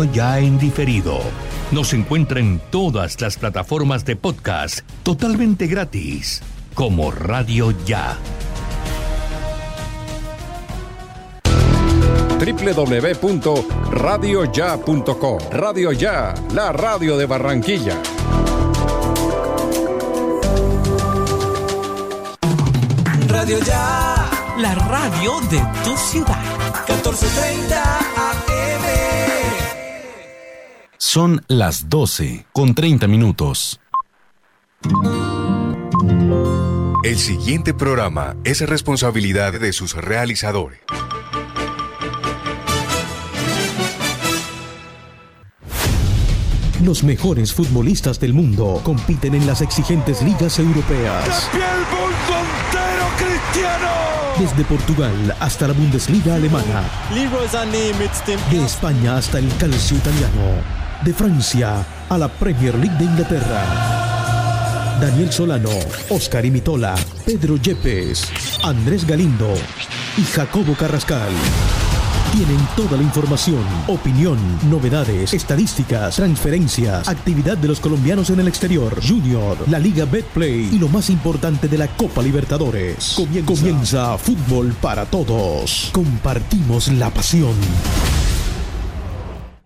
Radio Ya en diferido. Nos encuentra en todas las plataformas de podcast totalmente gratis, como Radio Ya. www.radioya.com Radio Ya, la radio de Barranquilla. Radio Ya, la radio de tu ciudad. 1430 Son las 12 con 30 minutos. El siguiente programa es responsabilidad de sus realizadores. Los mejores futbolistas del mundo compiten en las exigentes ligas europeas. Desde Portugal hasta la Bundesliga alemana. De España hasta el calcio italiano. De Francia a la Premier League de Inglaterra. Daniel Solano, Oscar Imitola, Pedro Yepes, Andrés Galindo y Jacobo Carrascal. Tienen toda la información, opinión, novedades, estadísticas, transferencias, actividad de los colombianos en el exterior, Junior, la Liga Betplay y lo más importante de la Copa Libertadores. Comienza, Comienza Fútbol para Todos. Compartimos la pasión.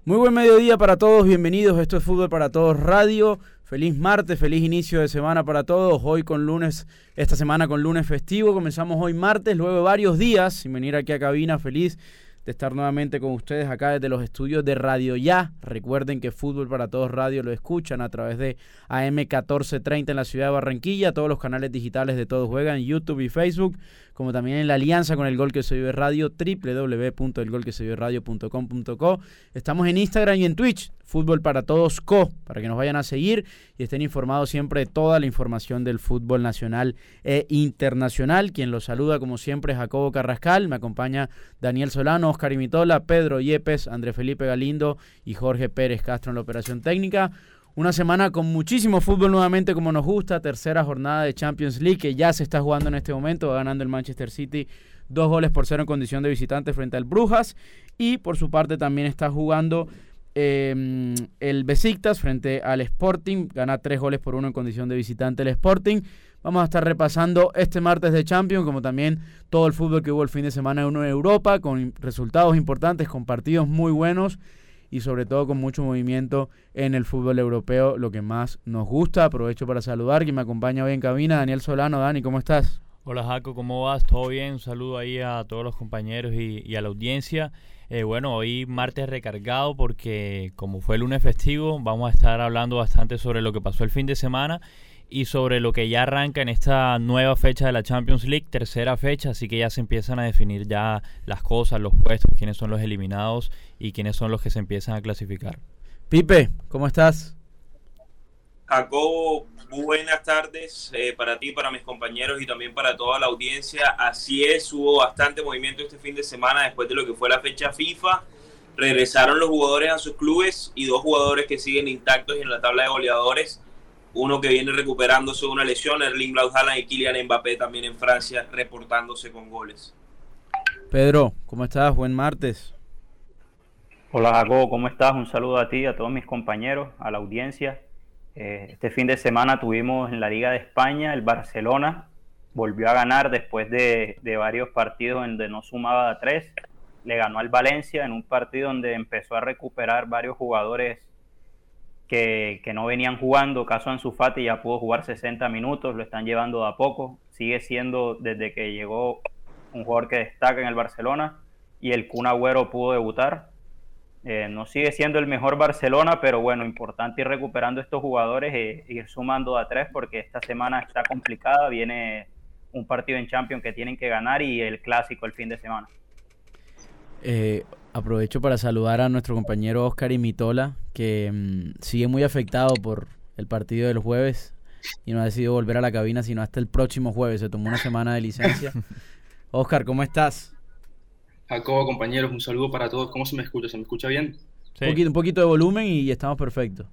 Muy buen mediodía para todos, bienvenidos. Esto es Fútbol para Todos Radio. Feliz martes, feliz inicio de semana para todos. Hoy con lunes, esta semana con lunes festivo. Comenzamos hoy martes, luego varios días sin venir aquí a cabina. Feliz de estar nuevamente con ustedes acá desde los estudios de Radio Ya. Recuerden que Fútbol para Todos Radio lo escuchan a través de AM 1430 en la ciudad de Barranquilla, todos los canales digitales de Todos Juegan, YouTube y Facebook, como también en la alianza con el Gol que se vive radio, www.elgolquesevive.radio.com.co. Estamos en Instagram y en Twitch, Fútbol para Todos Co, para que nos vayan a seguir y estén informados siempre de toda la información del fútbol nacional e internacional. Quien los saluda, como siempre, Jacobo Carrascal. Me acompaña Daniel Solano, Oscar Imitola, Pedro Yepes, André Felipe Galindo y Jorge Pérez Castro en la operación técnica. Una semana con muchísimo fútbol nuevamente como nos gusta, tercera jornada de Champions League que ya se está jugando en este momento, va ganando el Manchester City dos goles por cero en condición de visitante frente al Brujas. Y por su parte también está jugando eh, el Besiktas frente al Sporting, gana tres goles por uno en condición de visitante el Sporting. Vamos a estar repasando este martes de Champions, como también todo el fútbol que hubo el fin de semana en Europa, con resultados importantes, con partidos muy buenos y sobre todo con mucho movimiento en el fútbol europeo, lo que más nos gusta. Aprovecho para saludar, quien me acompaña hoy en cabina, Daniel Solano. Dani, ¿cómo estás? Hola Jaco, ¿cómo vas? ¿Todo bien? Un saludo ahí a todos los compañeros y, a la audiencia. Eh, bueno, hoy martes recargado porque como fue el lunes festivo, vamos a estar hablando bastante sobre lo que pasó el fin de semana y sobre lo que ya arranca en esta nueva fecha de la Champions League, tercera fecha, así que ya se empiezan a definir ya las cosas, los puestos, quiénes son los eliminados y quiénes son los que se empiezan a clasificar. Pipe, ¿cómo estás? Jacobo, buenas tardes eh, para ti, para mis compañeros y también para toda la audiencia. Así es, hubo bastante movimiento este fin de semana después de lo que fue la fecha FIFA. Regresaron los jugadores a sus clubes y dos jugadores que siguen intactos en la tabla de goleadores uno que viene recuperándose de una lesión, Erling Braut Haaland y Kylian Mbappé también en Francia reportándose con goles. Pedro, ¿cómo estás? Buen martes. Hola Jacobo, ¿cómo estás? Un saludo a ti, a todos mis compañeros, a la audiencia. Eh, este fin de semana tuvimos en la Liga de España el Barcelona, volvió a ganar después de, de varios partidos donde no sumaba a tres. Le ganó al Valencia en un partido donde empezó a recuperar varios jugadores que, no venían jugando. Caso Ansu Fati ya pudo jugar 60 minutos, lo están llevando de a poco. Sigue siendo desde que llegó un jugador que destaca en el Barcelona y el Kun Agüero pudo debutar. Eh, no sigue siendo el mejor Barcelona, pero bueno, importante ir recuperando estos jugadores e ir sumando a tres porque esta semana está complicada. Viene un partido en Champions que tienen que ganar y el clásico el fin de semana. Eh, aprovecho para saludar a nuestro compañero Oscar Imitola, que mm, sigue muy afectado por el partido del jueves y no ha decidido volver a la cabina sino hasta el próximo jueves. Se tomó una semana de licencia. Oscar, ¿cómo estás? Jacobo, compañeros, un saludo para todos. ¿Cómo se me escucha? ¿Se me escucha bien? Un, poquito, un poquito de volumen y estamos perfectos.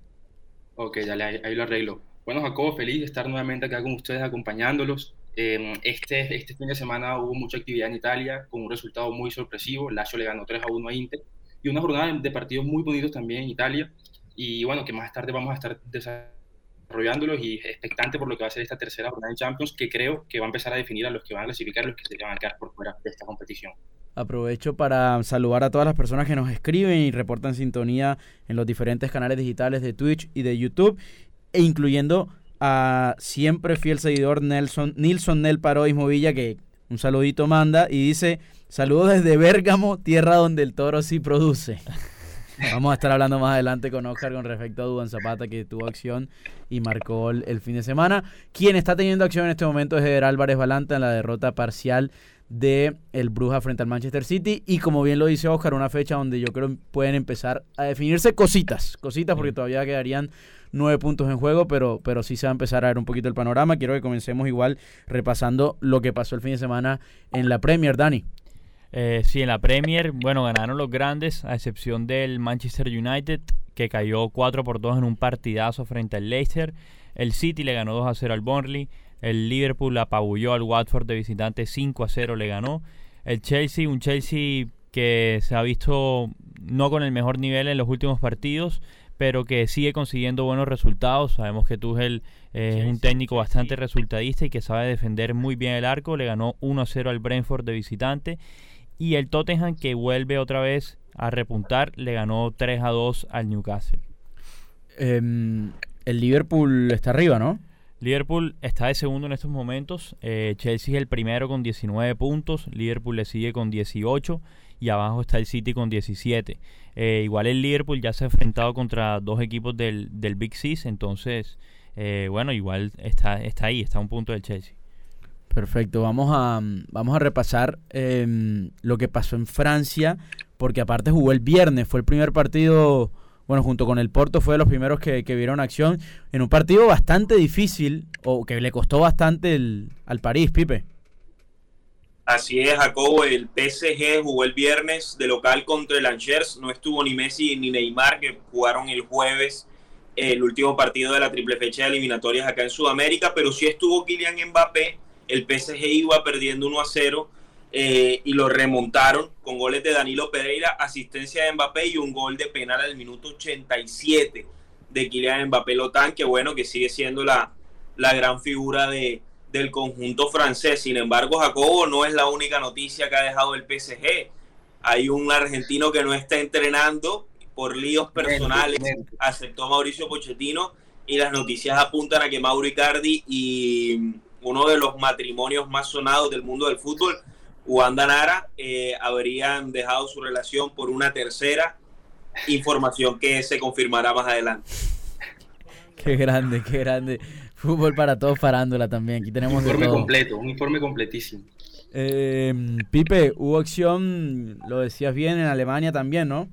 Ok, dale, ahí, ahí, lo arreglo. Bueno, Jacobo, feliz de estar nuevamente acá con ustedes acompañándolos. Em, este, este fin de semana hubo mucha actividad en Italia con un resultado muy sorpresivo. Lazio le ganó 3 a 1 a Inter y una jornada de partidos muy bonitos también en Italia y bueno, que más tarde vamos a estar desarrollándolos y expectante por lo que va a ser esta tercera jornada en Champions que creo que va a empezar a definir a los que van a clasificar los que se van a quedar por fuera de esta competición. Aprovecho para saludar a todas las personas que nos escriben y reportan sintonía en los diferentes canales digitales de Twitch y de YouTube, e incluyendo a siempre fiel seguidor Nelson, Nilson Nel Parois Villa, que un saludito manda y dice, saludos desde Bérgamo, tierra donde el toro sí produce. Vamos a estar hablando más adelante con Oscar con respecto a Duan Zapata, que tuvo acción y marcó el, fin de semana. Quien está teniendo acción en este momento es Eder Álvarez Balanta en la derrota parcial de el Bruja frente al Manchester City y como bien lo dice Oscar, una fecha donde yo creo pueden empezar a definirse cositas, cositas porque todavía quedarían nueve puntos en juego, pero, pero sí se va a empezar a ver un poquito el panorama. Quiero que comencemos igual repasando lo que pasó el fin de semana en la Premier, Dani. Eh, sí, en la Premier, bueno, ganaron los grandes, a excepción del Manchester United, que cayó 4 por 2 en un partidazo frente al Leicester. El City le ganó 2 a 0 al Burnley. El Liverpool apabulló al Watford de visitante 5 a 0 le ganó. El Chelsea, un Chelsea que se ha visto no con el mejor nivel en los últimos partidos, pero que sigue consiguiendo buenos resultados. Sabemos que Tuchel es un técnico bastante resultadista y que sabe defender muy bien el arco. Le ganó 1 a 0 al Brentford de visitante. Y el Tottenham que vuelve otra vez a repuntar, le ganó 3 a 2 al Newcastle. Em, el Liverpool está arriba, ¿no? Liverpool está de segundo en estos momentos. Eh, Chelsea es el primero con 19 puntos. Liverpool le sigue con 18. Y abajo está el City con 17. Eh, igual el Liverpool ya se ha enfrentado contra dos equipos del, Big Six. Entonces, eh, bueno, igual está, está ahí, está a un punto del Chelsea. Perfecto, vamos a, vamos a repasar em, lo que pasó en Francia, porque aparte jugó el viernes, fue el primer partido bueno, junto con el Porto fue de los primeros que, vieron acción en un partido bastante difícil o que le costó bastante al París, Pipe. Así es, Jacobo, el PSG jugó el viernes de local contra el Angers, no estuvo ni Messi ni Neymar que jugaron el jueves el último partido de la triple fecha de eliminatorias acá en Sudamérica, pero sí estuvo Kylian Mbappé, el PSG iba perdiendo 1 a 0 eh, y lo remontaron con goles de Danilo Pereira, asistencia de Mbappé y un gol de penal al minuto 87 de Kylian Mbappé. Lotán, que bueno, que sigue siendo la, la gran figura de, del conjunto francés. Sin embargo, Jacobo no es la única noticia que ha dejado el PSG. Hay un argentino que no está entrenando por líos personales, aceptó Mauricio Pochettino y las noticias apuntan a que Mauro Icardi y uno de los matrimonios más sonados del mundo del fútbol Wanda Nara eh, habrían dejado su relación por una tercera información que se confirmará más adelante. Qué grande, qué grande. Fútbol para todos, parándola también. Aquí tenemos un informe completo, un informe completísimo. Eh, Pipe, hubo acción, lo decías bien, en Alemania también, ¿no?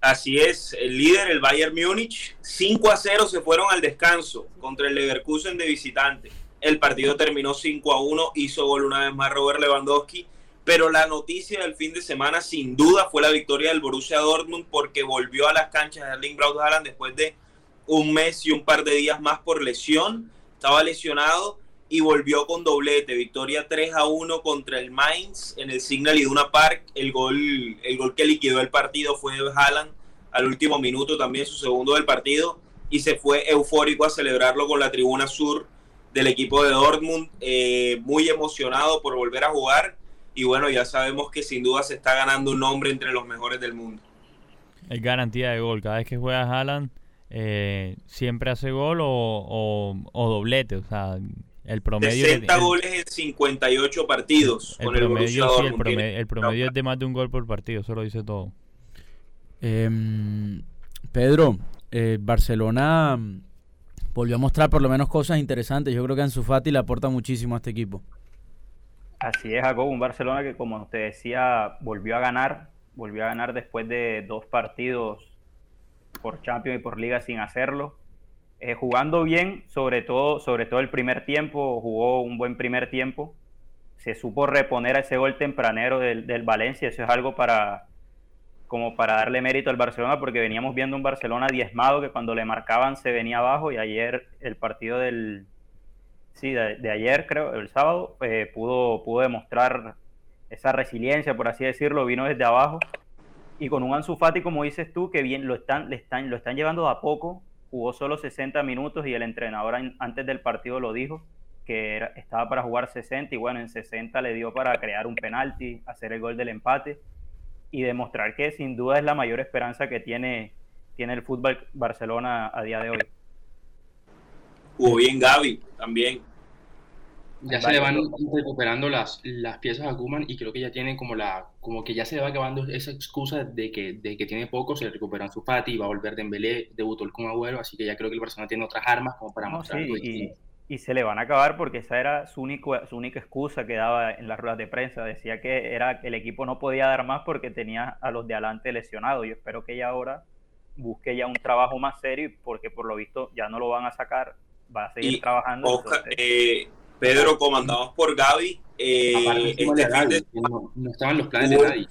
Así es, el líder, el Bayern Múnich, 5 a 0 se fueron al descanso contra el Leverkusen de visitante. El partido terminó 5 a 1, hizo gol una vez más Robert Lewandowski, pero la noticia del fin de semana sin duda fue la victoria del Borussia Dortmund porque volvió a las canchas de Erling Braut Haaland después de un mes y un par de días más por lesión. Estaba lesionado y volvió con doblete. Victoria 3 a 1 contra el Mainz en el Signal Iduna Park. El gol, el gol que liquidó el partido fue de Haaland al último minuto, también su segundo del partido, y se fue eufórico a celebrarlo con la tribuna sur del equipo de Dortmund, eh, muy emocionado por volver a jugar y bueno, ya sabemos que sin duda se está ganando un nombre entre los mejores del mundo. Es garantía de gol, cada vez que juega Haaland eh, siempre hace gol o, doblete, o sea, el promedio... 60 goles en 58 partidos el promedio, el promedio, es de más de un gol por partido, eso lo dice todo. Em, Pedro, eh, Barcelona volvió a mostrar por lo menos cosas interesantes. Yo creo que Ansu Fati le aporta muchísimo a este equipo. Así es, Jacob, un Barcelona que como te decía, volvió a ganar, volvió a ganar después de dos partidos por Champions y por Liga sin hacerlo. Eh, jugando bien, sobre todo, sobre todo el primer tiempo, jugó un buen primer tiempo. Se supo reponer a ese gol tempranero del, del Valencia, eso es algo para, como para darle mérito al Barcelona, porque veníamos viendo un Barcelona diezmado que cuando le marcaban se venía abajo y ayer el partido del, sí, de, ayer creo, el sábado, eh, pudo, pudo demostrar esa resiliencia, por así decirlo, vino desde abajo y con un Ansu Fati, como dices tú, que bien lo están, le están, lo están llevando a poco, jugó solo 60 minutos y el entrenador antes del partido lo dijo, que estaba para jugar 60 y bueno, en 60 le dio para crear un penalti, hacer el gol del empate y demostrar que sin duda es la mayor esperanza que tiene, tiene el fútbol Barcelona a día de hoy. Jugó bien Gaby también. Ya se le van recuperando las, las piezas a Kuman y creo que ya tiene como la como que ya se le va acabando esa excusa de que, de que tiene poco, se le recuperan su Fati, va a volver Dembélé, debutó el Kun Agüero, así que ya creo que el Barcelona tiene otras armas como para mostrar. y, y, se le van a acabar porque esa era su, único, su única excusa que daba en las ruedas de prensa, decía que era que el equipo no podía dar más porque tenía a los de adelante lesionados. Yo espero que ella ahora busque ya un trabajo más serio porque por lo visto ya no lo van a sacar, va a seguir trabajando. Eh, Pedro, comandados por Gaby. Eh, este no, estaban los planes de nadie.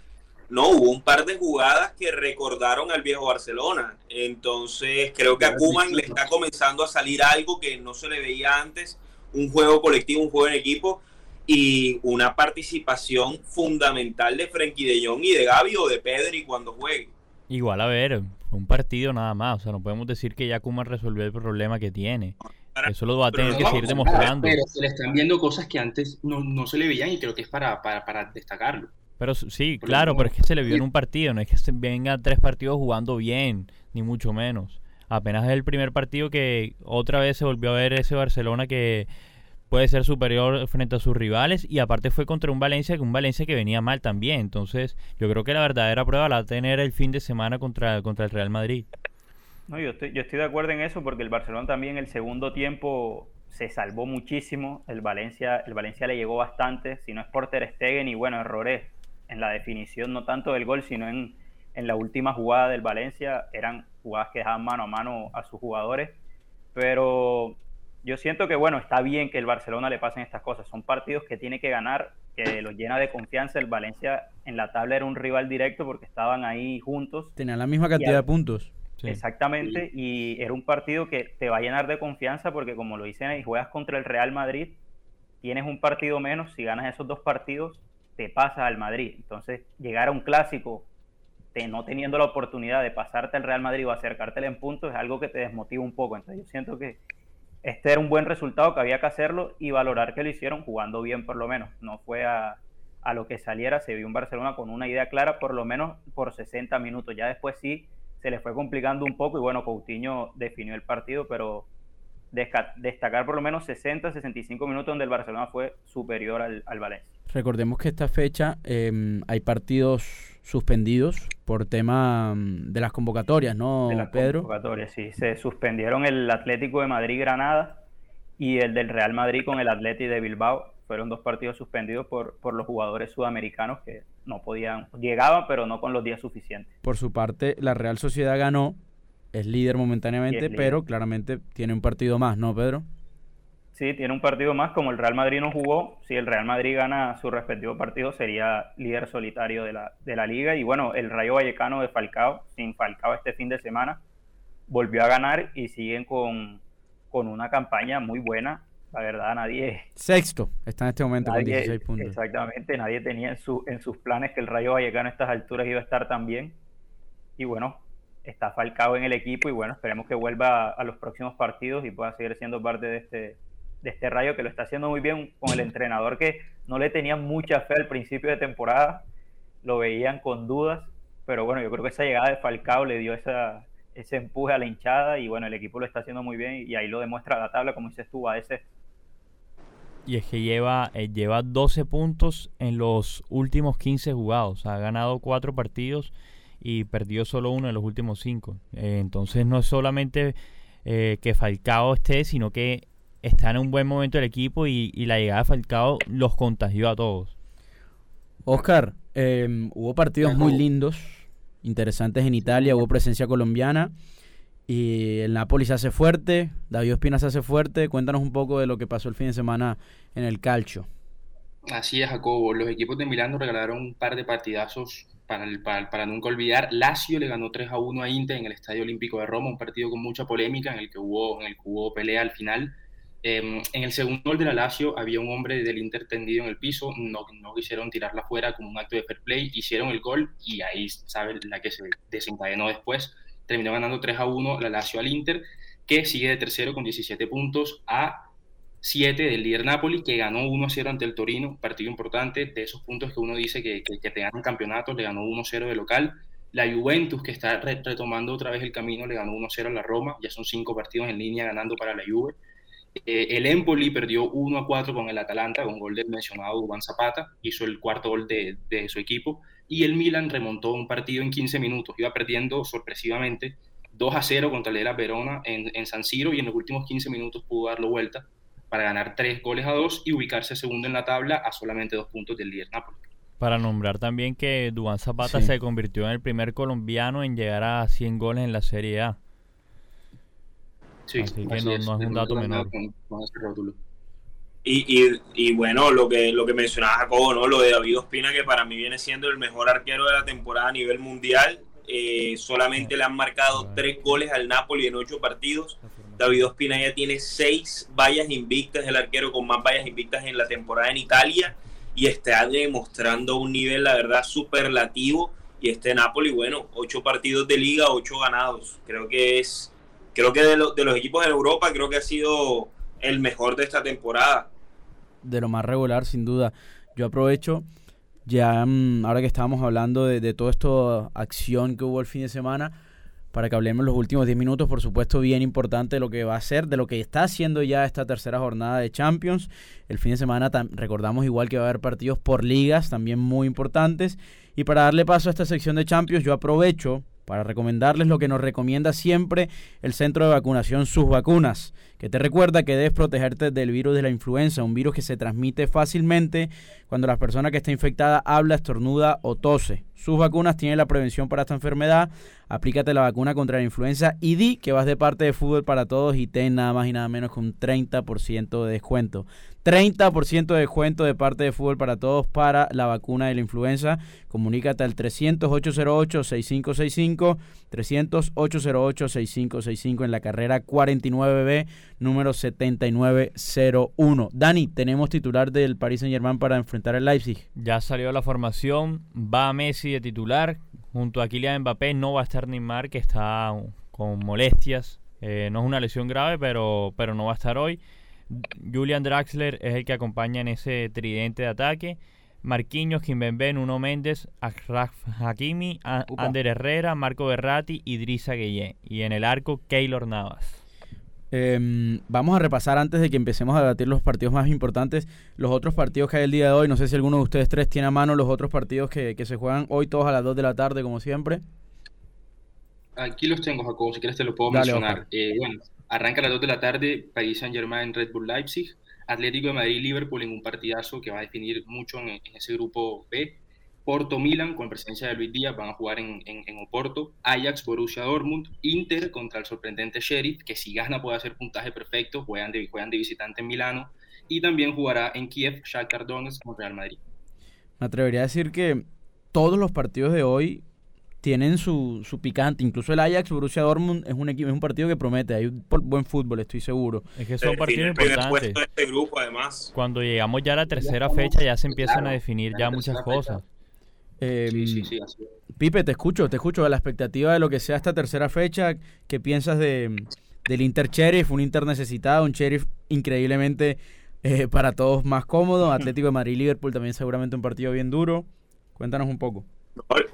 No, hubo un par de jugadas que recordaron al viejo Barcelona. Entonces, creo que a Kuman le está comenzando a salir algo que no se le veía antes: un juego colectivo, un juego en equipo y una participación fundamental de Frenkie de Jong y de Gaby o de Pedri cuando juegue. Igual, a ver, un partido nada más. O sea, no podemos decir que ya Kuman resolvió el problema que tiene. Eso lo va a tener que seguir demostrando. Pero se le están viendo cosas que antes no, no se le veían y creo que es para, para, para destacarlo. Pero sí, claro, pero es que se le vio en un partido, no es que se venga tres partidos jugando bien, ni mucho menos. Apenas es el primer partido que otra vez se volvió a ver ese Barcelona que puede ser superior frente a sus rivales y aparte fue contra un Valencia, que un Valencia que venía mal también. Entonces, yo creo que la verdadera prueba la va a tener el fin de semana contra, contra el Real Madrid. No, yo estoy, yo estoy de acuerdo en eso porque el Barcelona también el segundo tiempo se salvó muchísimo. El Valencia, el Valencia le llegó bastante, si no es por Ter Stegen y bueno, errores en la definición, no tanto del gol, sino en, en la última jugada del Valencia. Eran jugadas que dejaban mano a mano a sus jugadores. Pero yo siento que bueno, está bien que el Barcelona le pasen estas cosas. Son partidos que tiene que ganar, que los llena de confianza. El Valencia en la tabla era un rival directo porque estaban ahí juntos. Tenían la misma cantidad de puntos. Exactamente, y era un partido que te va a llenar de confianza porque como lo dicen ahí, juegas contra el Real Madrid, tienes un partido menos, si ganas esos dos partidos, te pasas al Madrid. Entonces, llegar a un clásico no teniendo la oportunidad de pasarte al Real Madrid o acercártele en puntos es algo que te desmotiva un poco. Entonces, yo siento que este era un buen resultado, que había que hacerlo y valorar que lo hicieron jugando bien por lo menos. No fue a, a lo que saliera, se vio un Barcelona con una idea clara por lo menos por 60 minutos. Ya después sí se le fue complicando un poco y bueno, Coutinho definió el partido, pero destacar por lo menos 60, 65 minutos donde el Barcelona fue superior al, Valencia. Recordemos que esta fecha em, hay partidos suspendidos por tema mm, de las convocatorias, ¿no, de las Pedro? Convocatorias, sí. Se suspendieron el Atlético de Madrid-Granada y el del Real Madrid con el Atlético de Bilbao fueron dos partidos suspendidos por, por los jugadores sudamericanos que no podían, llegaban, pero no con los días suficientes. Por su parte, la Real Sociedad ganó, es líder momentáneamente, pero claramente tiene un partido más, ¿no, Pedro? Sí, tiene un partido más, como el Real Madrid no jugó, si el Real Madrid gana su respectivo partido sería líder solitario de la, de la liga y bueno, el Rayo Vallecano de Falcao, sin Falcao este fin de semana, volvió a ganar y siguen con, con una campaña muy buena la verdad, nadie. Sexto, está en este momento con 16 puntos. Exactamente, nadie tenía en, su, en sus planes que el Rayo Vallecano a estas alturas iba a estar tan bien. Y bueno, está falcado en el equipo y bueno, esperemos que vuelva a, los próximos partidos y pueda seguir siendo parte de este, de este Rayo que lo está haciendo muy bien con el entrenador que no le tenía mucha fe al principio de temporada, lo veían con dudas, pero bueno, yo creo que esa llegada de Falcao le dio esa, ese empuje a la hinchada y bueno, el equipo lo está haciendo muy bien y ahí lo demuestra la tabla, como dices tú, a ese y es que lleva, eh, lleva 12 puntos en los últimos 15 jugados. Ha ganado 4 partidos y perdió solo uno en los últimos 5. Eh, entonces no es solamente eh, que Falcao esté, sino que está en un buen momento el equipo y, la llegada de Falcao los contagió a todos. Oscar, em, hubo partidos muy lindos, interesantes en Italia, hubo presencia colombiana. Y el Napoli se hace fuerte, David Ospina se hace fuerte. Cuéntanos un poco de lo que pasó el fin de semana en el calcio. Así es, Jacobo. Los equipos de Milán nos regalaron un par de partidazos para, nunca olvidar. Lazio le ganó 3 a 1 a Inter en el Estadio Olímpico de Roma, un partido con mucha polémica en el que hubo, en el que hubo pelea al final. Em, en el segundo gol de la Lazio había un hombre del Inter tendido en el piso, no, quisieron tirarla fuera como un acto de fair play, hicieron el gol y ahí sabe la que se desencadenó después. Terminó ganando 3 a 1 la Lazio al Inter, que sigue de tercero con 17 puntos a 7 del líder Napoli, que ganó 1 a 0 ante el Torino, partido importante, de esos puntos que uno dice que, que, te ganan campeonatos, le ganó 1 a 0 de local. La Juventus, que está retomando otra vez el camino, le ganó 1 a 0 a la Roma, ya son 5 partidos en línea ganando para la Juve. Eh, el Empoli perdió 1 a 4 con el Atalanta, con gol del mencionado Juan Zapata, hizo el cuarto gol de, de, su equipo, y el Milan remontó un partido en 15 minutos, iba perdiendo sorpresivamente 2 a 0 contra el de la Verona en, en, San Siro, y en los últimos 15 minutos pudo darlo vuelta para ganar 3 goles a 2 y ubicarse segundo en la tabla a solamente 2 puntos del líder Napoli. Para nombrar también que Duván Zapata se convirtió en el primer colombiano en llegar a 100 goles en la Serie A. Sí, así que no, es, un dato menor. Y, y, y, bueno, lo que, lo que mencionaba Jacobo, ¿no? lo de David Ospina, que para mí viene siendo el mejor arquero de la temporada a nivel mundial. Eh, solamente le han marcado tres goles al Napoli en ocho partidos. David Ospina ya tiene seis vallas invictas, el arquero con más vallas invictas en la temporada en Italia. Y está demostrando un nivel, la verdad, superlativo. Y este Napoli, bueno, ocho partidos de liga, ocho ganados. Creo que es creo que de, de, los equipos de Europa, creo que ha sido el mejor de esta temporada. De lo más regular, sin duda. Yo aprovecho, ya mm, ahora que estábamos hablando de, de toda esta acción que hubo el fin de semana, para que hablemos los últimos 10 minutos, por supuesto, bien importante lo que va a ser, de lo que está haciendo ya esta tercera jornada de Champions. El fin de semana recordamos igual que va a haber partidos por ligas, también muy importantes. Y para darle paso a esta sección de Champions, yo aprovecho para recomendarles lo que nos recomienda siempre el centro de vacunación Sus Vacunas, que te recuerda que debes protegerte del virus de la influenza, un virus que se transmite fácilmente cuando la persona que está infectada habla, estornuda o tose. Sus vacunas tienen la prevención para esta enfermedad. Aplícate la vacuna contra la influenza y di que vas de parte de Fútbol para Todos y ten nada más y nada menos que un 30% de descuento. 30% de descuento de parte de Fútbol para Todos para la vacuna de la influenza. Comunícate al 300-808-6565, 300-808-6565 en la carrera 49B, número 7901. Dani, tenemos titular del Paris Saint Germain para enfrentar el Leipzig. Ya salió la formación, va Messi de titular, junto a Kylian Mbappé no va a estar Neymar, que está con molestias. Eh, no es una lesión grave, pero, pero no va a estar hoy. Julian Draxler es el que acompaña en ese tridente de ataque. Marquinhos, Kimbembe, Nuno Méndez, Achraf Hakimi, Ander Herrera, Marco Berratti y Drisa Gueye. Y en el arco, Keylor Navas. Em, vamos a repasar antes de que empecemos a debatir los partidos más importantes, los otros partidos que hay el día de hoy. No sé si alguno de ustedes tres tiene a mano los otros partidos que, se juegan hoy todos a las 2 de la tarde, como siempre. Aquí los tengo, Jacobo, si quieres te lo puedo mencionar. Eh, bueno, Arranca a las 2 de la tarde Paris Saint-Germain, Red Bull Leipzig, Atlético de Madrid, Liverpool en un partidazo que va a definir mucho en, ese grupo B. Porto Milan con presencia de Luis Díaz van a jugar en, en, Oporto, Ajax Borussia Dortmund, Inter contra el sorprendente Sheriff, que si gana puede hacer puntaje perfecto, juegan de, visitante en Milano, y también jugará en Kiev Shakhtar Donetsk con Real Madrid. Me atrevería a decir que todos los partidos de hoy tienen su, su picante. Incluso el Ajax, Borussia Dortmund, es un equipo, es un partido que promete. Hay un buen fútbol, estoy seguro. Es que son partidos importantes. Este grupo, además. Cuando llegamos ya a la tercera fecha, ya se empiezan a definir ya muchas cosas. Eh, Pipe, te escucho, te escucho. A la expectativa de lo que sea esta tercera fecha, ¿qué piensas de, del Inter Sheriff? Un Inter necesitado, un Sheriff increíblemente eh, para todos más cómodo. Atlético de Madrid Liverpool también seguramente un partido bien duro. Cuéntanos un poco.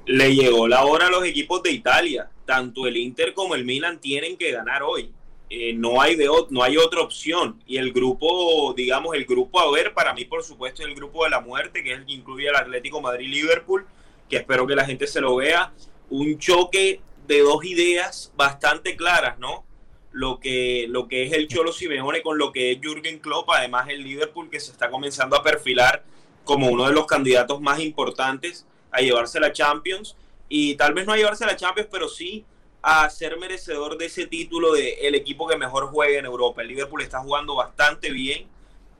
Le llegó la hora a los equipos de Italia. Tanto el Inter como el Milan tienen que ganar hoy. Eh, no, hay de, no hay otra opción. Y el grupo, digamos, el grupo a ver, para mí, por supuesto, es el grupo de la muerte, que es el que incluye al Atlético Madrid-Liverpool, que espero que la gente se lo vea. Un choque de dos ideas bastante claras, ¿no? Lo que, lo que es el Cholo Simeone con lo que es Jürgen Klopp, además el Liverpool que se está comenzando a perfilar como uno de los candidatos más importantes a llevarse la Champions y tal vez no a llevarse la Champions, pero sí a ser merecedor de ese título de el equipo que mejor juega en Europa. El Liverpool está jugando bastante bien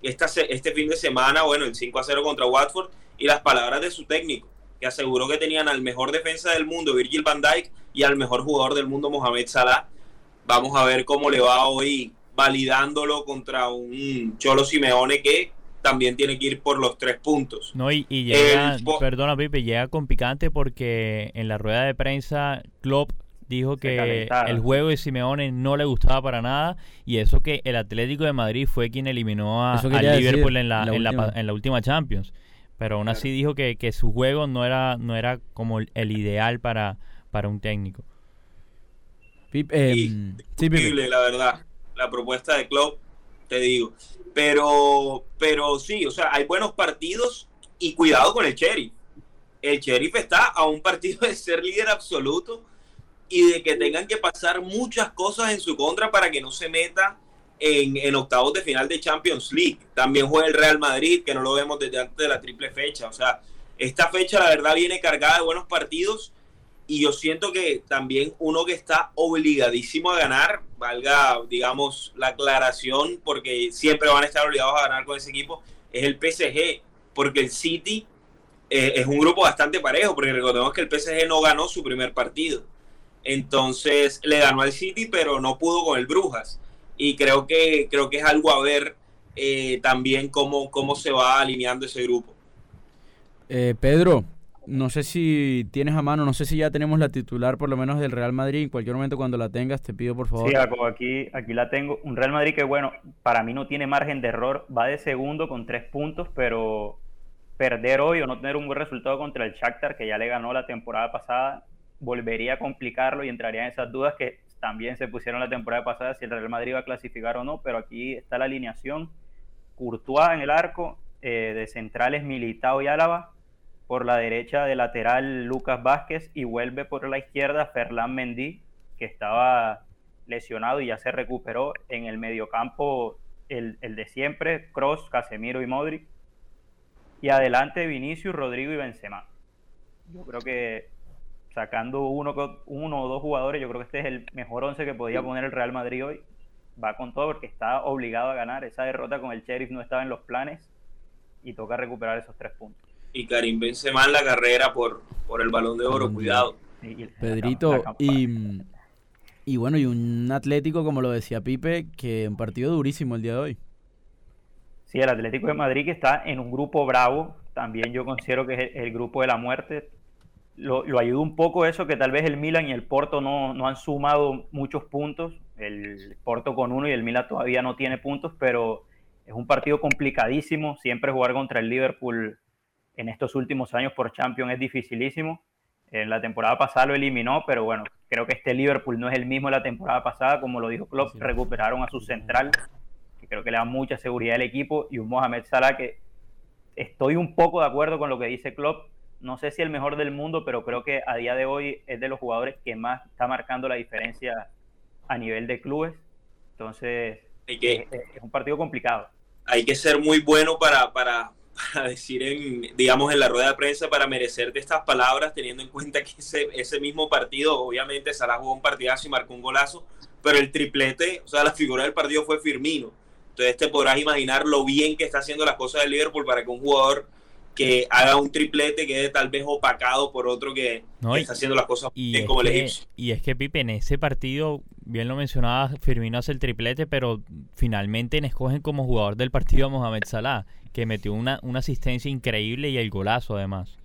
esta, este fin de semana, bueno, el 5 a 0 contra Watford y las palabras de su técnico, que aseguró que tenían al mejor defensa del mundo, Virgil van Dijk, y al mejor jugador del mundo, Mohamed Salah. Vamos a ver cómo le va hoy validándolo contra un Cholo Simeone que también tiene que ir por los tres puntos. No, y, llega, perdona Pipe, llega con picante porque en la rueda de prensa Klopp dijo que el juego de Simeone no le gustaba para nada y eso que el Atlético de Madrid fue quien eliminó a, al Liverpool en la, en, la, última Champions. Pero aún así dijo que, que, su juego no era, no era como el ideal para, para un técnico. Eh, la verdad, la propuesta de Klopp, te digo. Pero, pero sí, o sea, hay buenos partidos y cuidado con el Sheriff. El Sheriff está a un partido de ser líder absoluto y de que tengan que pasar muchas cosas en su contra para que no se meta en, en, octavos de final de Champions League. También juega el Real Madrid, que no lo vemos desde antes de la triple fecha. O sea, esta fecha la verdad viene cargada de buenos partidos y yo siento que también uno que está obligadísimo a ganar, valga, digamos, la aclaración, porque siempre van a estar obligados a ganar con ese equipo, es el PSG, porque el City eh, es un grupo bastante parejo, porque recordemos que el PSG no ganó su primer partido. Entonces le ganó al City, pero no pudo con el Brujas. Y creo que, creo que es algo a ver eh, también cómo, cómo se va alineando ese grupo. Eh, Pedro, no sé si tienes a mano, no sé si ya tenemos la titular por lo menos del Real Madrid. En cualquier momento cuando la tengas te pido por favor. Sí, aquí, aquí la tengo. Un Real Madrid que bueno, para mí no tiene margen de error. Va de segundo con tres puntos, pero perder hoy o no tener un buen resultado contra el Shakhtar, que ya le ganó la temporada pasada, volvería a complicarlo y entraría en esas dudas que también se pusieron la temporada pasada si el Real Madrid va a clasificar o no. Pero aquí está la alineación. Courtois en el arco, eh, de centrales Militao y Álava por la derecha de lateral Lucas Vázquez y vuelve por la izquierda Ferland Mendy, que estaba lesionado y ya se recuperó en el mediocampo el, el de siempre, Cross, Casemiro y Modric. Y adelante Vinicius, Rodrigo y Benzema. Yo creo que sacando uno, uno o dos jugadores, yo creo que este es el mejor once que podía poner el Real Madrid hoy. Va con todo porque está obligado a ganar. Esa derrota con el Sheriff no estaba en los planes y toca recuperar esos tres puntos y Karim Benzema en la carrera por, por el balón de oro, cuidado. Pedrito, y, y bueno, y un Atlético, como lo decía Pipe, que un partido durísimo el día de hoy. Sí, el Atlético de Madrid que está en un grupo bravo, también yo considero que es el, grupo de la muerte. Lo, lo ayuda un poco eso, que tal vez el Milan y el Porto no, no han sumado muchos puntos. El Porto con uno y el Milan todavía no tiene puntos, pero es un partido complicadísimo. Siempre jugar contra el Liverpool en estos últimos años por Champions es dificilísimo. En la temporada pasada lo eliminó, pero bueno, creo que este Liverpool no es el mismo de la temporada pasada, como lo dijo Klopp, recuperaron a su central, que creo que le da mucha seguridad al equipo, y un Mohamed Salah que estoy un poco de acuerdo con lo que dice Klopp, no sé si el mejor del mundo, pero creo que a día de hoy es de los jugadores que más está marcando la diferencia a nivel de clubes. Entonces, es, es un partido complicado. Hay que ser muy bueno para, para, para decir en, digamos, en la rueda de prensa para merecerte estas palabras, teniendo en cuenta que ese, ese mismo partido, obviamente Salah jugó un partidazo y marcó un golazo, pero el triplete, o sea, la figura del partido fue Firmino. Entonces te podrás imaginar lo bien que está haciendo las cosas del Liverpool para que un jugador que haga un triplete quede tal vez opacado por otro que, está haciendo las cosas bien como el egipcio. Y es que Pipe, en ese partido, bien lo mencionaba, Firmino hace el triplete, pero finalmente escogen como jugador del partido a Mohamed Salah que metió una, una asistencia increíble y el golazo además.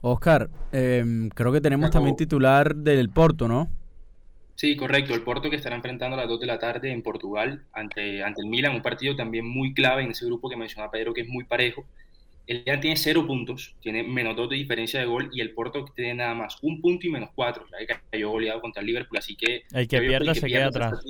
Oscar, em, creo que tenemos también titular del Porto, ¿no? Sí, correcto. El Porto que estará enfrentando a las 2 de la tarde en Portugal ante, ante el Milan, un partido también muy clave en ese grupo que mencionaba Pedro, que es muy parejo. El Milan tiene cero puntos, tiene menos dos de diferencia de gol y el Porto tiene nada más un punto y menos cuatro. que cayó goleado contra el Liverpool, así que el que pierda se queda atrás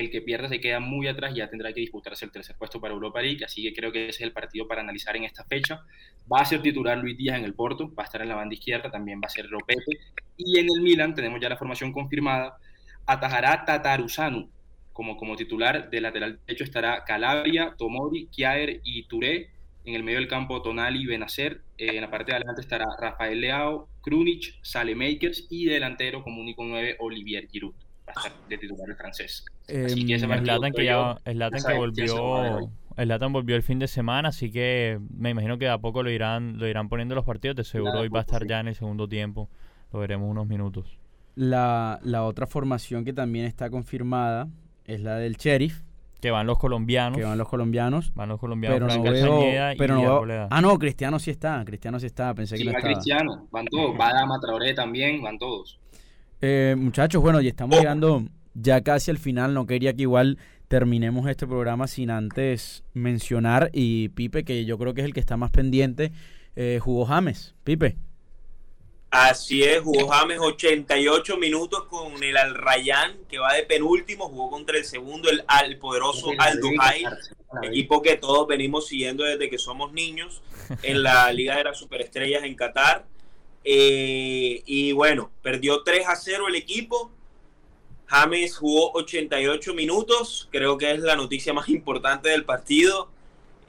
el que pierda se queda muy atrás y ya tendrá que disputarse el tercer puesto para Europa League, así que creo que ese es el partido para analizar en esta fecha. Va a ser titular Luis Díaz en el Porto, va a estar en la banda izquierda, también va a ser Ropete, y en el Milan tenemos ya la formación confirmada, atajará Tataruzanu como, como titular, de lateral derecho estará Calabria, Tomori, Kiaer y Touré, en el medio del campo Tonali y Benacer, eh, en la parte de adelante estará Rafael Leao, Krunic, Salemakers y delantero como único 9 Olivier Giroud de titular el francés. Así que que ya, que volvió, Zlatan volvió el fin de semana, así que me imagino que a poco lo irán, lo irán poniendo los partidos. De seguro hoy va a estar ya en el segundo tiempo. Lo veremos unos minutos. La, la otra formación que también está confirmada es la del Sheriff. Que van los colombianos. Que van los colombianos. Van los colombianos. Pero no veo, pero no veo, Ah, no, Cristiano sí está. Cristiano sí está. Pensé que no va estaba. Cristiano. Van todos. Va Dama Traoré también. Van todos. Eh, muchachos, bueno, ya estamos llegando ya casi al final. No quería que igual terminemos este programa sin antes mencionar. Y Pipe, que yo creo que es el que está más pendiente, eh, jugó James. Pipe. Así es, jugó James 88 minutos con el Al Rayyan, que va de penúltimo, jugó contra el segundo, el, al poderoso Al Duhai, equipo que todos venimos siguiendo desde que somos niños en la Liga de las Superestrellas en Qatar. Eh, y bueno, perdió 3 a 0 el equipo. James jugó 88 minutos, creo que es la noticia más importante del partido.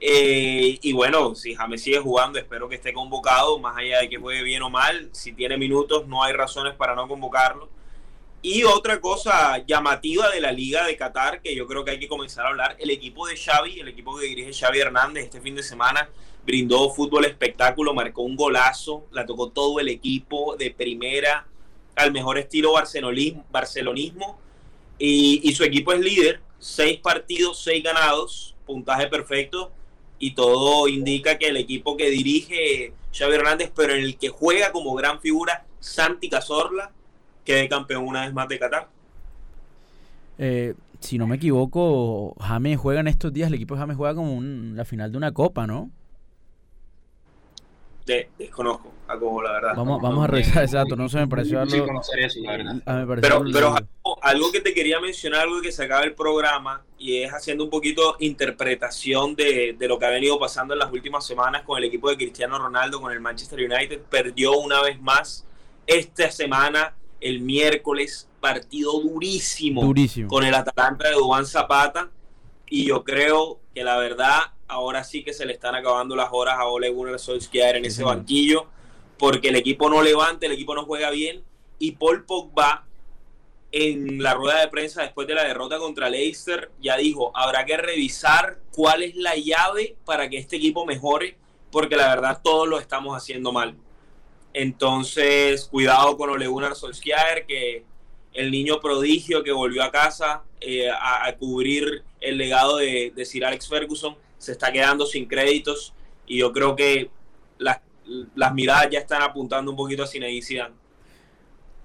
Eh, y bueno, si James sigue jugando, espero que esté convocado, más allá de que juegue bien o mal. Si tiene minutos, no hay razones para no convocarlo. Y otra cosa llamativa de la Liga de Qatar, que yo creo que hay que comenzar a hablar, el equipo de Xavi, el equipo que dirige Xavi Hernández este fin de semana, brindó fútbol espectáculo, marcó un golazo, la tocó todo el equipo de primera al mejor estilo barcelonismo. Y, su equipo es líder, seis partidos, seis ganados, puntaje perfecto y todo indica que el equipo que dirige Xavi Hernández, pero en el que juega como gran figura Santi Cazorla, quede campeón una vez más de Qatar. Eh, si no me equivoco, James juega en estos días, el equipo de James juega como la final de una copa, ¿no? Desconozco algo, la verdad. Vamos, vamos a revisar ese dato, no se me pareció algo. pero, pero algo que te quería mencionar, algo que se acaba el programa, y es haciendo un poquito interpretación de, de, lo que ha venido pasando en las últimas semanas con el equipo de Cristiano Ronaldo, con el Manchester United. Perdió una vez más esta semana, el miércoles, partido durísimo, durísimo. con el Atalanta de Dubán Zapata. Y yo creo que la verdad ahora sí que se le están acabando las horas a Ole Gunnar Solskjaer en ese banquillo, porque el equipo no levanta, el equipo no juega bien, y Paul Pogba en la rueda de prensa después de la derrota contra Leicester ya dijo, habrá que revisar cuál es la llave para que este equipo mejore, porque la verdad todos lo estamos haciendo mal. Entonces, cuidado con Ole Gunnar Solskjaer, que el niño prodigio que volvió a casa eh, a, cubrir el legado de, de Sir Alex Ferguson, se está quedando sin créditos y yo creo que las, las miradas ya están apuntando un poquito a Zinedine Zidane.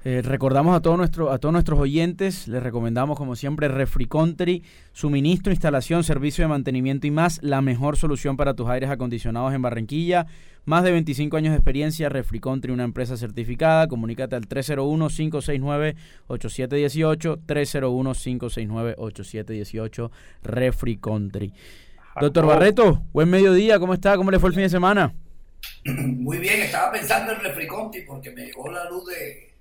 Eh, recordamos a, todos nuestro, a todos nuestros oyentes, les recomendamos como siempre Refri Country, suministro, instalación, servicio de mantenimiento y más, la mejor solución para tus aires acondicionados en Barranquilla. Más de 25 años de experiencia, Refri Country, una empresa certificada. Comunícate al 301-569-8718, 301-569-8718, Refri Country. Doctor Barreto, buen mediodía, ¿cómo está? ¿Cómo le fue el fin de semana? Muy bien, estaba pensando en Refriconti porque me llegó la luz de,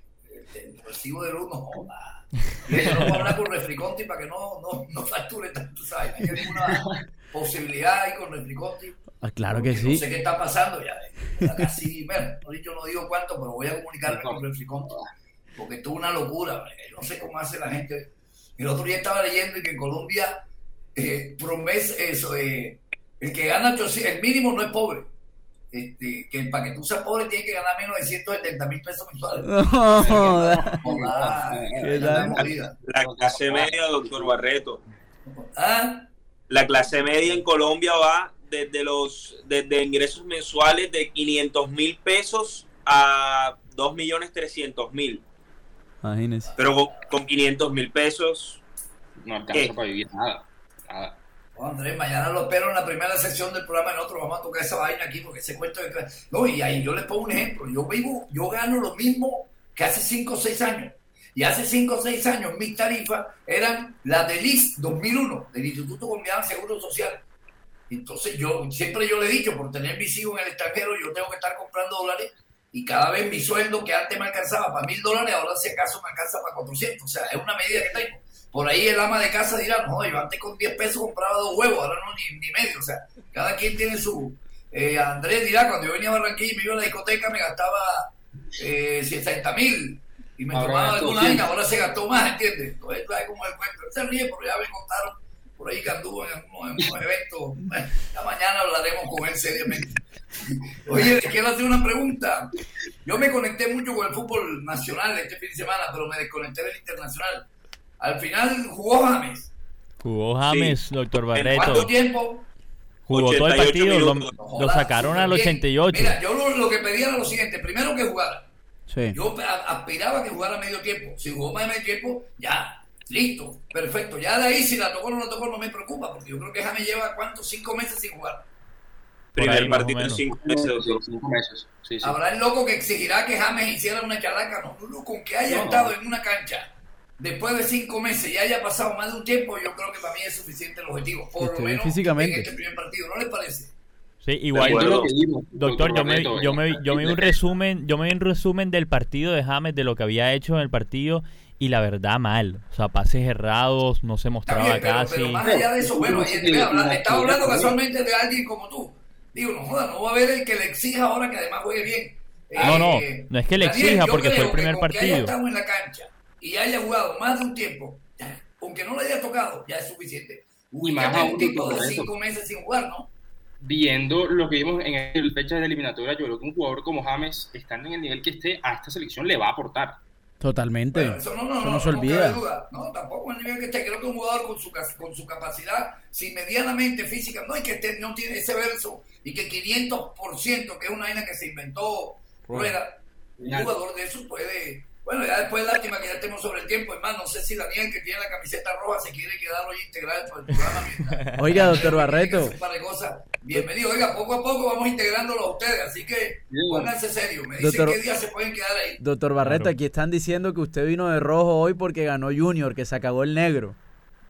del recibo de luz, no joda. Y no puedo hablar con Refriconti para que no, no, no facture tanto, ¿sabes? ¿Hay alguna posibilidad ahí con Refriconti? Ah, claro que sí. No sé qué está pasando ya. casi, bueno, yo no digo cuánto, pero voy a comunicarme con Refriconti porque esto es una locura. Yo no sé cómo hace la gente. El otro día estaba leyendo que en Colombia eh, eso, eh, el que gana el mínimo no es pobre. Este, que para que tú seas pobre tienes que ganar menos de 170 mil pesos mensuales. la, clase media, doctor Barreto. ¿Ah? La clase media en Colombia va desde los desde ingresos mensuales de 500 mil pesos a 2 millones 300 mil. Imagínese. Pero con, con 500 mil pesos. No alcanza para vivir nada. Andrés, mañana lo espero en la primera sección del programa, en otro vamos a tocar esa vaina aquí porque ese cuento de... No, y ahí yo les pongo un ejemplo, yo vivo, yo gano lo mismo que hace 5 o 6 años. Y hace 5 o 6 años mis tarifas eran las del IS 2001, del Instituto Colombiano de Seguro Social. Entonces yo, siempre yo le he dicho, por tener mis hijos en el extranjero, yo tengo que estar comprando dólares y cada vez mi sueldo que antes me alcanzaba para mil dólares, ahora si acaso me alcanza para 400. O sea, es una medida que tengo. Por ahí el ama de casa dirá, no, yo antes con 10 pesos compraba dos huevos, ahora no ni, ni medio. O sea, cada quien tiene su... Eh, Andrés dirá, cuando yo venía a Barranquilla y me iba a la discoteca, me gastaba eh, 60 mil y me tomaba alguna año, ahora se gastó más, ¿entiendes? Entonces, es como el cuento. Él se ríe, pero ya me contaron por ahí que anduvo en algunos, eventos. Ya mañana hablaremos con él seriamente. Oye, les quiero hacer una pregunta. Yo me conecté mucho con el fútbol nacional este fin de semana, pero me desconecté del internacional. Al final jugó James, Jugó James, doctor Barreto. ¿Cuánto tiempo? Jugó todo el partido, lo, lo sacaron al 88. Mira, yo lo, lo que pedía era lo siguiente: primero que jugara. Sí. Yo a- aspiraba que jugara medio tiempo. Si jugó más de medio tiempo, ya, listo, perfecto. Ya de ahí, si la tocó o no la tocó, no me preocupa, porque yo creo que James lleva, ¿cuántos? Cinco meses sin jugar. Primer partido en cinco meses, doctor. Cinco meses. Sí, sí. Habrá el loco que exigirá que James hiciera una chalaca. No, no, no, con que haya No. estado en una cancha después de cinco meses y haya pasado más de un tiempo, yo creo que para mí es suficiente el objetivo. Por Esté lo bien menos físicamente. en este primer partido, ¿no les parece? Sí, igual yo, doctor, yo me, yo me, eh, yo me vi un resumen, yo me vi un resumen del partido de James de lo que había hecho en el partido y la verdad mal, o sea, pases errados, no se mostraba bien, pero, casi. pero más allá de eso, bueno, estaba hablando casualmente de alguien como tú. Digo, no joda, no va a haber el que le exija ahora que además juegue bien. No, no, Eh, no es que le Daniel, exija porque fue el primer que con que haya partido. estado en la cancha y haya jugado más de un tiempo, aunque no le haya tocado, ya es suficiente. Y más Ya que un aún, tipo de cinco meses sin jugar, ¿no? viendo lo que vimos en el fecha de eliminatoria, yo creo que un jugador como James, estando en el nivel que esté, a esta selección le va a aportar. Totalmente. Bueno, eso no, no, Eso no, no se no olvida. duda. No, tampoco el nivel que esté. Creo que un jugador con su, con su capacidad, si medianamente física, no es que esté, no tiene ese verso y que 500%, que es una vaina que se inventó Rueda, un Genial. jugador de eso puede. Bueno, ya después lástima que ya estemos sobre el tiempo. Hermano, no sé si Daniel, que tiene la camiseta roja, se quiere quedar hoy integral por el programa. mientras- Oiga, doctor Barreto. Bienvenido. Oiga, poco a poco vamos integrándolo a ustedes, así que pónganse serios. Me dicen Doctor- qué día se pueden quedar ahí. Doctor Barreto, aquí están diciendo que usted vino de rojo hoy porque ganó Junior, que se acabó el negro.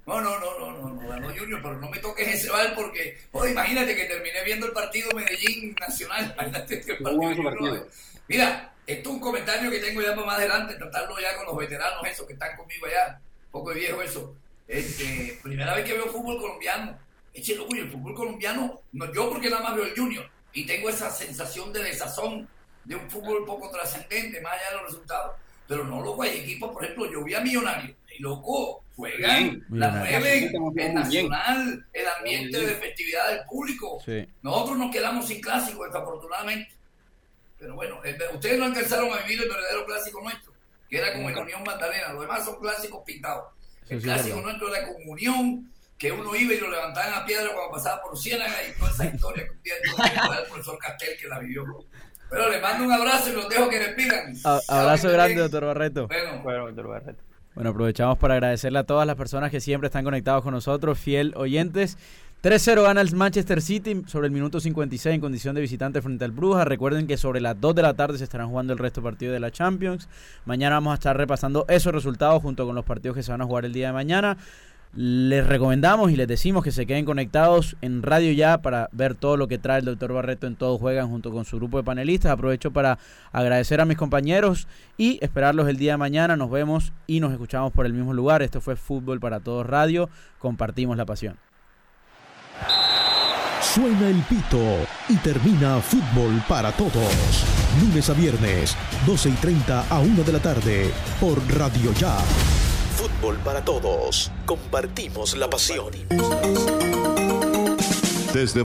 No, no, no, no, no, no ganó Junior, pero no me toques ese bal porque, oh, imagínate que terminé viendo el partido Medellín Nacional. Imagínate que el partido, partido. Mira, esto es un comentario que tengo ya para más adelante, tratarlo ya con los veteranos, esos que están conmigo allá, un poco de viejo eso. Este, primera vez que veo fútbol colombiano, échelo, el fútbol colombiano, no, yo porque nada más veo el Junior y tengo esa sensación de desazón de un fútbol poco trascendente, más allá de los resultados. Pero no, hay equipos, por ejemplo, yo vi a Millonarios, loco, juegan, Bien, la mueven, el nacional, el ambiente de festividad del público. Sí. Nosotros nos quedamos sin clásicos, desafortunadamente. Pero bueno, eh, ustedes no alcanzaron a vivir el verdadero clásico nuestro, que era como el Unión Magdalena. Los demás son clásicos pintados. El sí, clásico nuestro era con Unión, que uno iba y lo levantaban a piedra cuando pasaba por Ciénaga y toda esa historia que el profesor Castel que la vivió. Pero les mando un abrazo y los dejo que respiran. Abrazo grande, doctor Barreto. Bueno, Bueno, doctor Barreto. Bueno, aprovechamos para agradecerle a todas las personas que siempre están conectados con nosotros, fiel oyentes. 3-0 gana el Manchester City sobre el minuto 56 en condición de visitante frente al Brujas. Recuerden que sobre las 2 de la tarde se estarán jugando el resto de partidos de la Champions. Mañana vamos a estar repasando esos resultados junto con los partidos que se van a jugar el día de mañana. Les recomendamos y les decimos que se queden conectados en Radio Ya para ver todo lo que trae el doctor Barreto en Todos Juegan junto con su grupo de panelistas. Aprovecho para agradecer a mis compañeros y esperarlos el día de mañana. Nos vemos y nos escuchamos por el mismo lugar. Esto fue Fútbol para Todos Radio. Compartimos la pasión. Suena el pito y termina fútbol para todos. Lunes a viernes, 12 y 30 a 1 de la tarde, por Radio Ya. Para todos. Compartimos la pasión. Desde